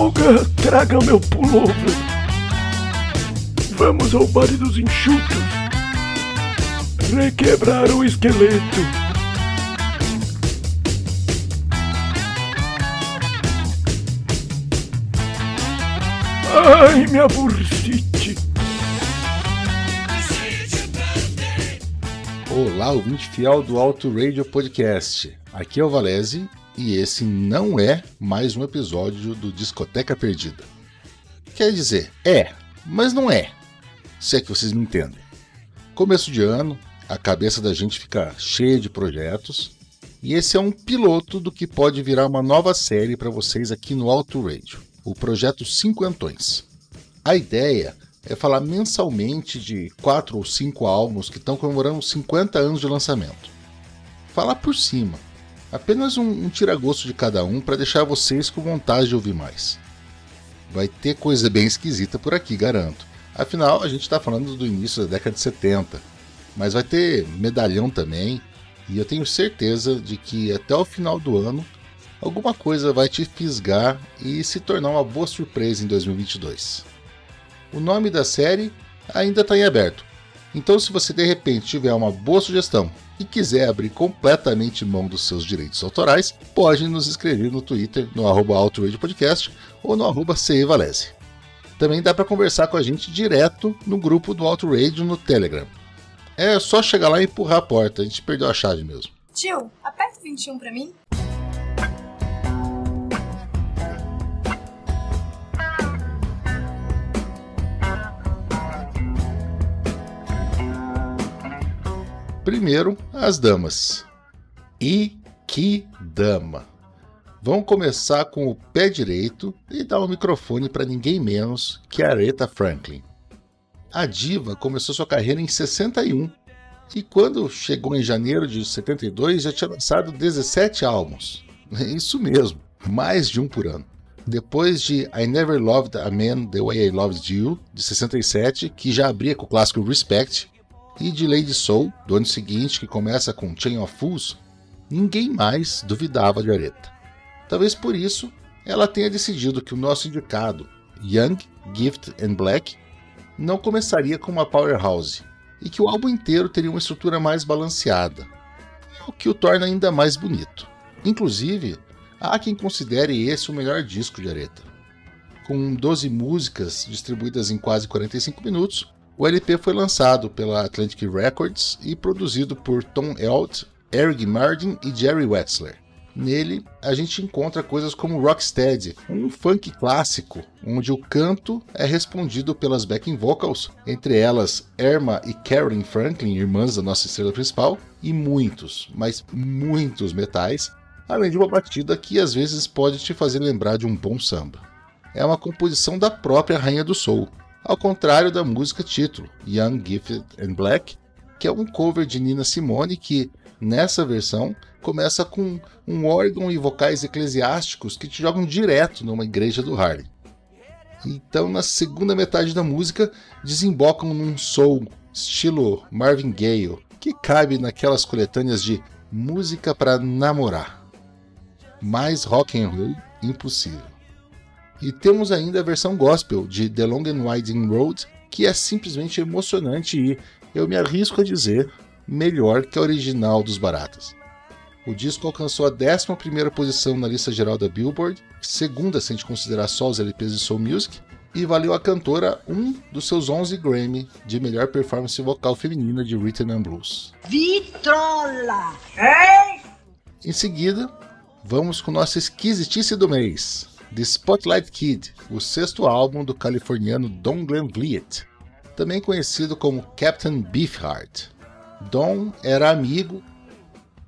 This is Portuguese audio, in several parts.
Olga, traga meu pullover. Vamos ao baile dos enxutos. Requebrar o esqueleto. Ai, minha bursite. Olá, ouvinte fiel do Auto Radio Podcast. Aqui é o Valese e esse não é mais um episódio do Discoteca Perdida. Quer dizer, é, mas não é. Se é que vocês me entendem. Começo de ano, a cabeça da gente fica cheia de projetos e esse é um piloto do que pode virar uma nova série para vocês aqui no Auto Radio, o projeto Cinquentões. A ideia é falar mensalmente de quatro ou cinco álbuns que estão comemorando 50 anos de lançamento. Falar por cima, apenas um, um tira-gosto de cada um para deixar vocês com vontade de ouvir mais. Vai ter coisa bem esquisita por aqui, garanto. Afinal, a gente está falando do início da década de 70, mas vai ter medalhão também, e eu tenho certeza de que até o final do ano alguma coisa vai te fisgar e se tornar uma boa surpresa em 2022. O nome da série ainda está em aberto. Então, se você de repente tiver uma boa sugestão e quiser abrir completamente mão dos seus direitos autorais, pode nos escrever no Twitter, no arroba Podcast ou no arroba. Também dá para conversar com a gente direto no grupo do Radio no Telegram. É só chegar lá e empurrar a porta, a gente perdeu a chave mesmo. Tio, aperta 21 para mim. Primeiro, as damas. E que dama! Vamos começar com o pé direito e dar o microfone para ninguém menos que Aretha Franklin. A diva começou sua carreira em 61 e quando chegou em janeiro de 72 já tinha lançado 17 álbuns. Isso mesmo, mais de um por ano. Depois de I Never Loved a Man the Way I Loved You, de 67, que já abria com o clássico Respect, e de Lady Soul, do ano seguinte, que começa com Chain of Fools, ninguém mais duvidava de Aretha. Talvez por isso ela tenha decidido que o nosso indicado, Young, Gift and Black, não começaria com uma powerhouse e que o álbum inteiro teria uma estrutura mais balanceada, o que o torna ainda mais bonito. Inclusive, há quem considere esse o melhor disco de Aretha. Com 12 músicas distribuídas em quase 45 minutos, o LP foi lançado pela Atlantic Records e produzido por Tom Elt, Eric Martin e Jerry Wetzler. Nele, a gente encontra coisas como Rocksteady, um funk clássico, onde o canto é respondido pelas backing vocals, entre elas Erma e Carolyn Franklin, irmãs da nossa estrela principal, e muitos, mas muitos metais, além de uma batida que às vezes pode te fazer lembrar de um bom samba. É uma composição da própria Rainha do Soul, ao contrário da música título, Young, Gifted and Black, que é um cover de Nina Simone que, nessa versão, começa com um órgão e vocais eclesiásticos que te jogam direto numa igreja do Harlem. Então, na segunda metade da música, desembocam num soul estilo Marvin Gaye, que cabe naquelas coletâneas de música para namorar. Mais rock and roll impossível. E temos ainda a versão gospel de The Long and Winding Road, que é simplesmente emocionante e, eu me arrisco a dizer, melhor que a original dos Baratas. O disco alcançou a 11 posição na lista geral da Billboard, segunda se a gente considerar só os LPs de Soul Music, e valeu à cantora um dos seus 11 Grammy de melhor performance vocal feminina de Rhythm and Blues. Vitrola! Hein? Em seguida, vamos com nossa esquisitice do mês. The Spotlight Kid, o sexto álbum do californiano Don Glenn Vliet, também conhecido como Captain Beefheart. Don era amigo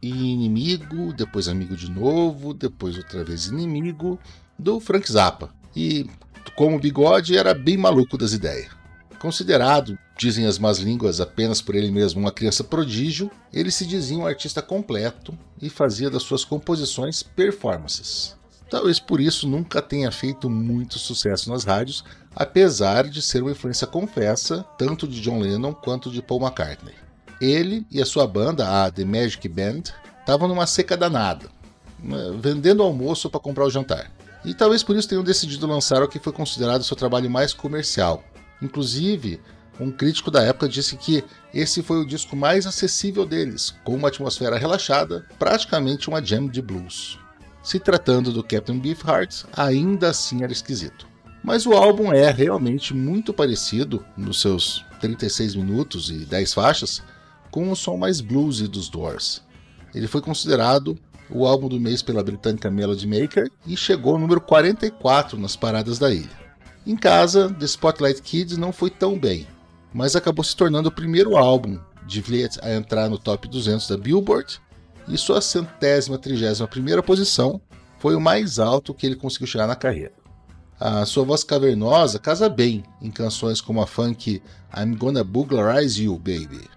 e inimigo, depois amigo de novo, depois outra vez inimigo do Frank Zappa. E, como bigode, era bem maluco das ideias. Considerado, dizem as más línguas, apenas por ele mesmo uma criança prodígio, ele se dizia um artista completo e fazia das suas composições performances. Talvez por isso nunca tenha feito muito sucesso nas rádios, apesar de ser uma influência confessa tanto de John Lennon quanto de Paul McCartney. Ele e a sua banda, a The Magic Band, estavam numa seca danada, né, vendendo almoço para comprar o jantar. E talvez por isso tenham decidido lançar o que foi considerado seu trabalho mais comercial. Inclusive, um crítico da época disse que esse foi o disco mais acessível deles, com uma atmosfera relaxada, praticamente uma jam de blues. Se tratando do Captain Beefheart, ainda assim era esquisito. Mas o álbum é realmente muito parecido, nos seus 36 minutos e 10 faixas, com o som mais bluesy dos Doors. Ele foi considerado o álbum do mês pela britânica Melody Maker e chegou ao número 44 nas paradas da ilha. Em casa, The Spotlight Kids não foi tão bem, mas acabou se tornando o primeiro álbum de Vliet a entrar no top 200 da Billboard e sua centésima trigésima primeira posição foi o mais alto que ele conseguiu chegar na carreira. A sua voz cavernosa casa bem em canções como a funk I'm Gonna Booglerize You, Baby.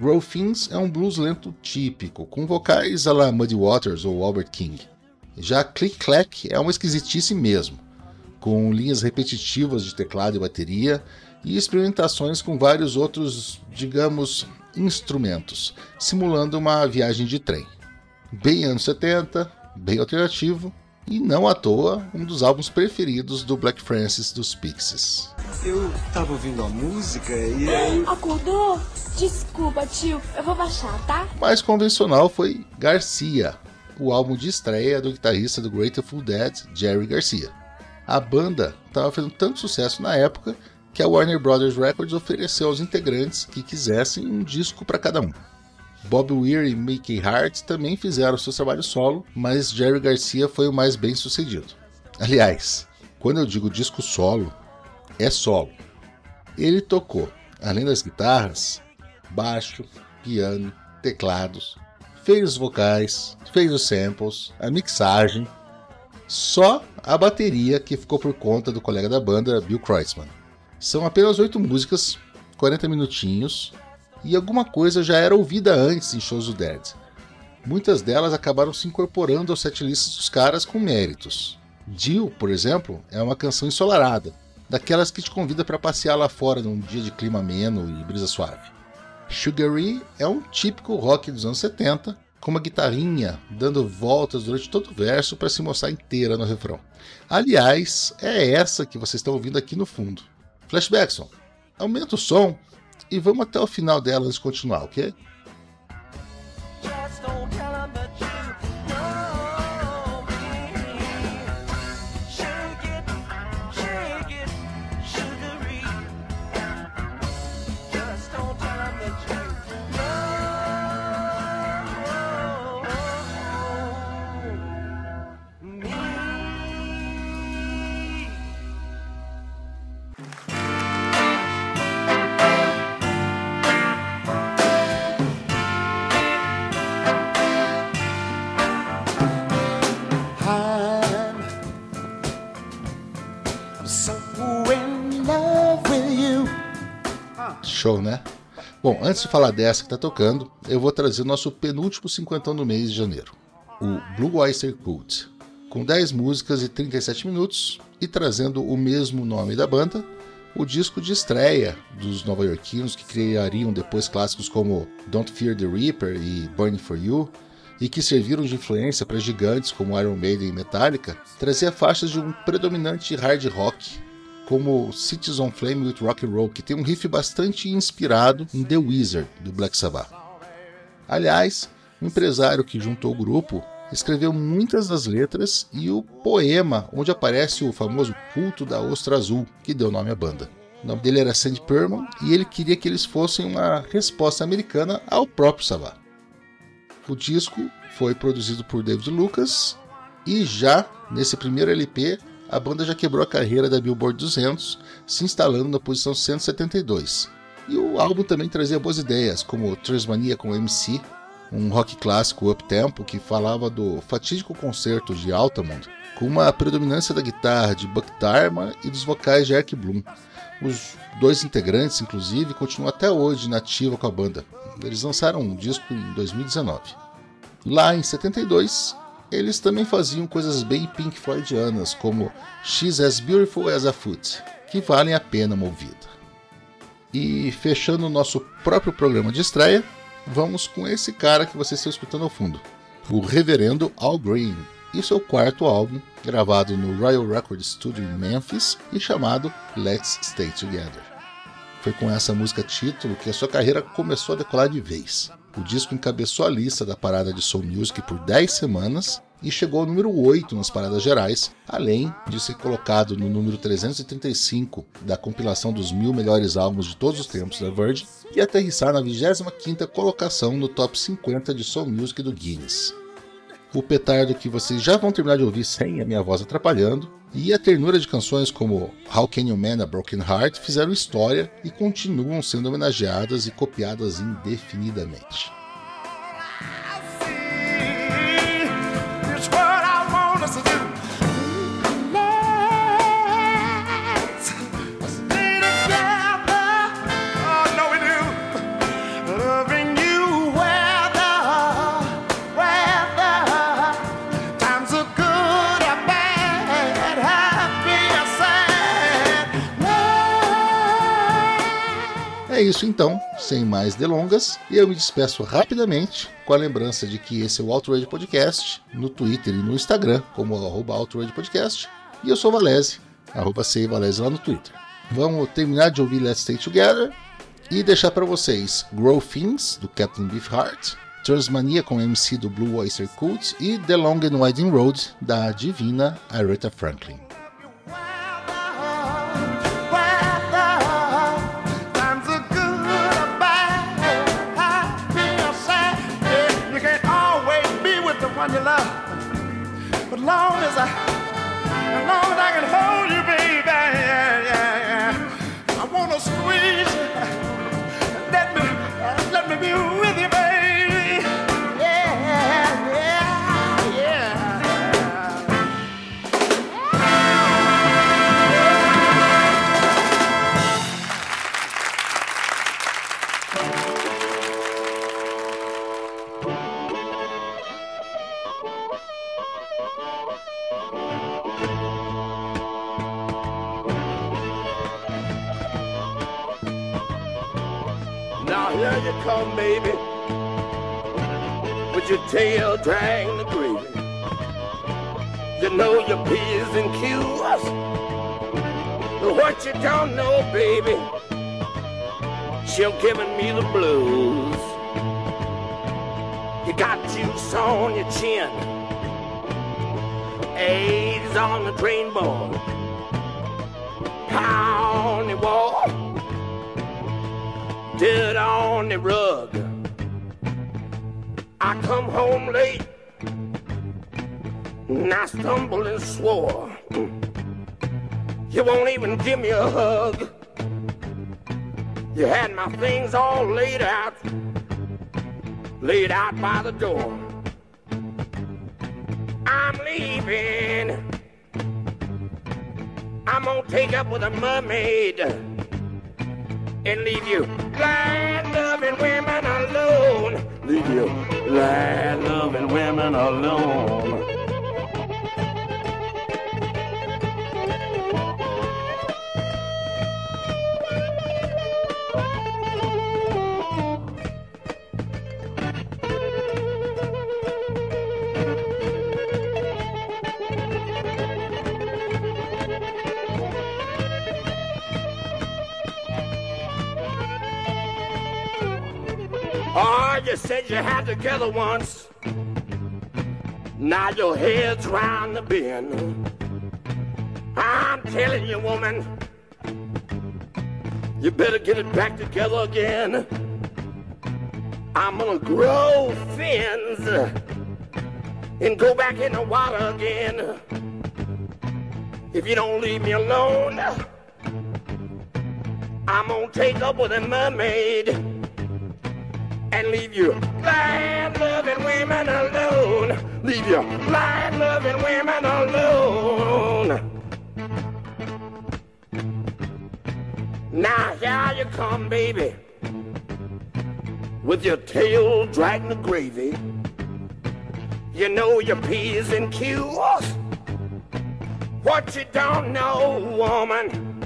Grow é um blues lento típico, com vocais a la Muddy Waters ou Albert King. Já Click Clack é uma esquisitice mesmo, com linhas repetitivas de teclado e bateria e experimentações com vários outros, digamos, instrumentos, simulando uma viagem de trem. Bem anos 70, bem alternativo, e não à toa um dos álbuns preferidos do Black Francis dos Pixies. Eu tava ouvindo a música e aí. Acordou? Desculpa, tio, eu vou baixar, tá? Mais convencional foi Garcia, o álbum de estreia do guitarrista do Grateful Dead, Jerry Garcia. A banda estava fazendo tanto sucesso na época que a Warner Brothers Records ofereceu aos integrantes que quisessem um disco para cada um. Bob Weir e Mickey Hart também fizeram seu trabalho solo, mas Jerry Garcia foi o mais bem sucedido. Aliás, quando eu digo disco solo, é solo. Ele tocou, além das guitarras, baixo, piano, teclados, fez os vocais, fez os samples, a mixagem, só a bateria que ficou por conta do colega da banda, Bill Kreutzmann. São apenas oito músicas, 40 minutinhos, e alguma coisa já era ouvida antes em shows do Dead. Muitas delas acabaram se incorporando aos setlists dos caras com méritos. Jill, por exemplo, é uma canção ensolarada, daquelas que te convida para passear lá fora num dia de clima ameno e brisa suave. Sugary é um típico rock dos anos 70, com uma guitarrinha dando voltas durante todo o verso para se mostrar inteira no refrão. Aliás, é essa que vocês estão ouvindo aqui no fundo. Flashbackson, aumenta o som e vamos até o final dela antes de continuar, ok? Show, né? Bom, antes de falar dessa que tá tocando, eu vou trazer o nosso penúltimo cinquentão do mês de janeiro, o Blue Oyster Cult, com 10 músicas e 37 minutos e trazendo o mesmo nome da banda, o disco de estreia dos nova-iorquinos que criariam depois clássicos como Don't Fear the Reaper e Burning for You, e que serviram de influência para gigantes como Iron Maiden e Metallica, trazia faixas de um predominante hard rock como Cities on Flame with Rock and Roll, que tem um riff bastante inspirado em The Wizard do Black Sabbath. Aliás, o empresário que juntou o grupo escreveu muitas das letras e o poema onde aparece o famoso culto da ostra azul, que deu nome à banda. O nome dele era Sandy Perman e ele queria que eles fossem uma resposta americana ao próprio Sabbath. O disco foi produzido por David Lucas e já nesse primeiro LP a banda já quebrou a carreira da Billboard 200, se instalando na posição 172. E o álbum também trazia boas ideias, como Transmania com MC, um rock clássico up-tempo que falava do fatídico concerto de Altamont, com uma predominância da guitarra de Buck Dharma e dos vocais de Eric Bloom. Os dois integrantes, inclusive, continuam até hoje na ativa com a banda. Eles lançaram um disco em 2019. Lá em 72, eles também faziam coisas bem Pink Floydianas, como She's as Beautiful as a Foot, que valem a pena uma ouvida. E fechando o nosso próprio programa de estreia, vamos com esse cara que vocês estão escutando ao fundo, o Reverendo Al Green, e seu quarto álbum, gravado no Royal Record Studio em Memphis e chamado Let's Stay Together. Foi com essa música título que a sua carreira começou a decolar de vez. O disco encabeçou a lista da parada de Soul Music por 10 semanas e chegou ao número 8 nas paradas gerais, além de ser colocado no número 335 da compilação dos mil melhores álbuns de todos os tempos da Virgin e aterrissar na 25ª colocação no top 50 de Soul Music do Guinness. O petardo que vocês já vão terminar de ouvir sem a minha voz atrapalhando, e a ternura de canções como How Can You Mend a Broken Heart fizeram história e continuam sendo homenageadas e copiadas indefinidamente. Isso então, sem mais delongas, e eu me despeço rapidamente com a lembrança de que esse é o Outrage Podcast no Twitter e no Instagram, como arroba Outrage Podcast, e eu sou Valese, arroba Valese lá no Twitter. Vamos terminar de ouvir Let's Stay Together e deixar para vocês Grow Things, do Captain Beefheart, Transmania com MC do Blue Oyster Cult e The Long and Winding Road, da divina Aretha Franklin. Giving me the blues. You got juice on your chin, A's on the drain board, pound the wall dirt on the rug. I come home late and I stumbled and swore. You won't even give me a hug. You had my things all laid out, laid out by the door. I'm leaving. I'm gonna take up with a mermaid and leave you glad loving women alone. Leave you glad loving women alone. Said you had together once. Now your head's round the bend. I'm telling you, woman, you better get it back together again. I'm gonna grow fins and go back in the water again. If you don't leave me alone, I'm gonna take up with a mermaid and leave you blind loving women alone. Leave you blind loving women alone. Now here you come, baby, with your tail dragging the gravy. You know your P's and Q's. What you don't know, woman,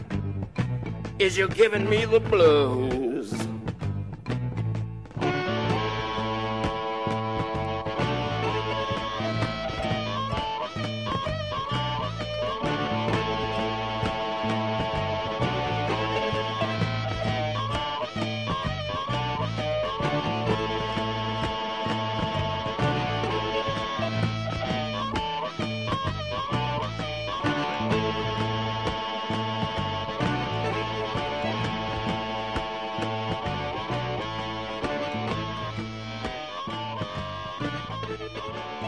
is you're giving me the blues. Bye.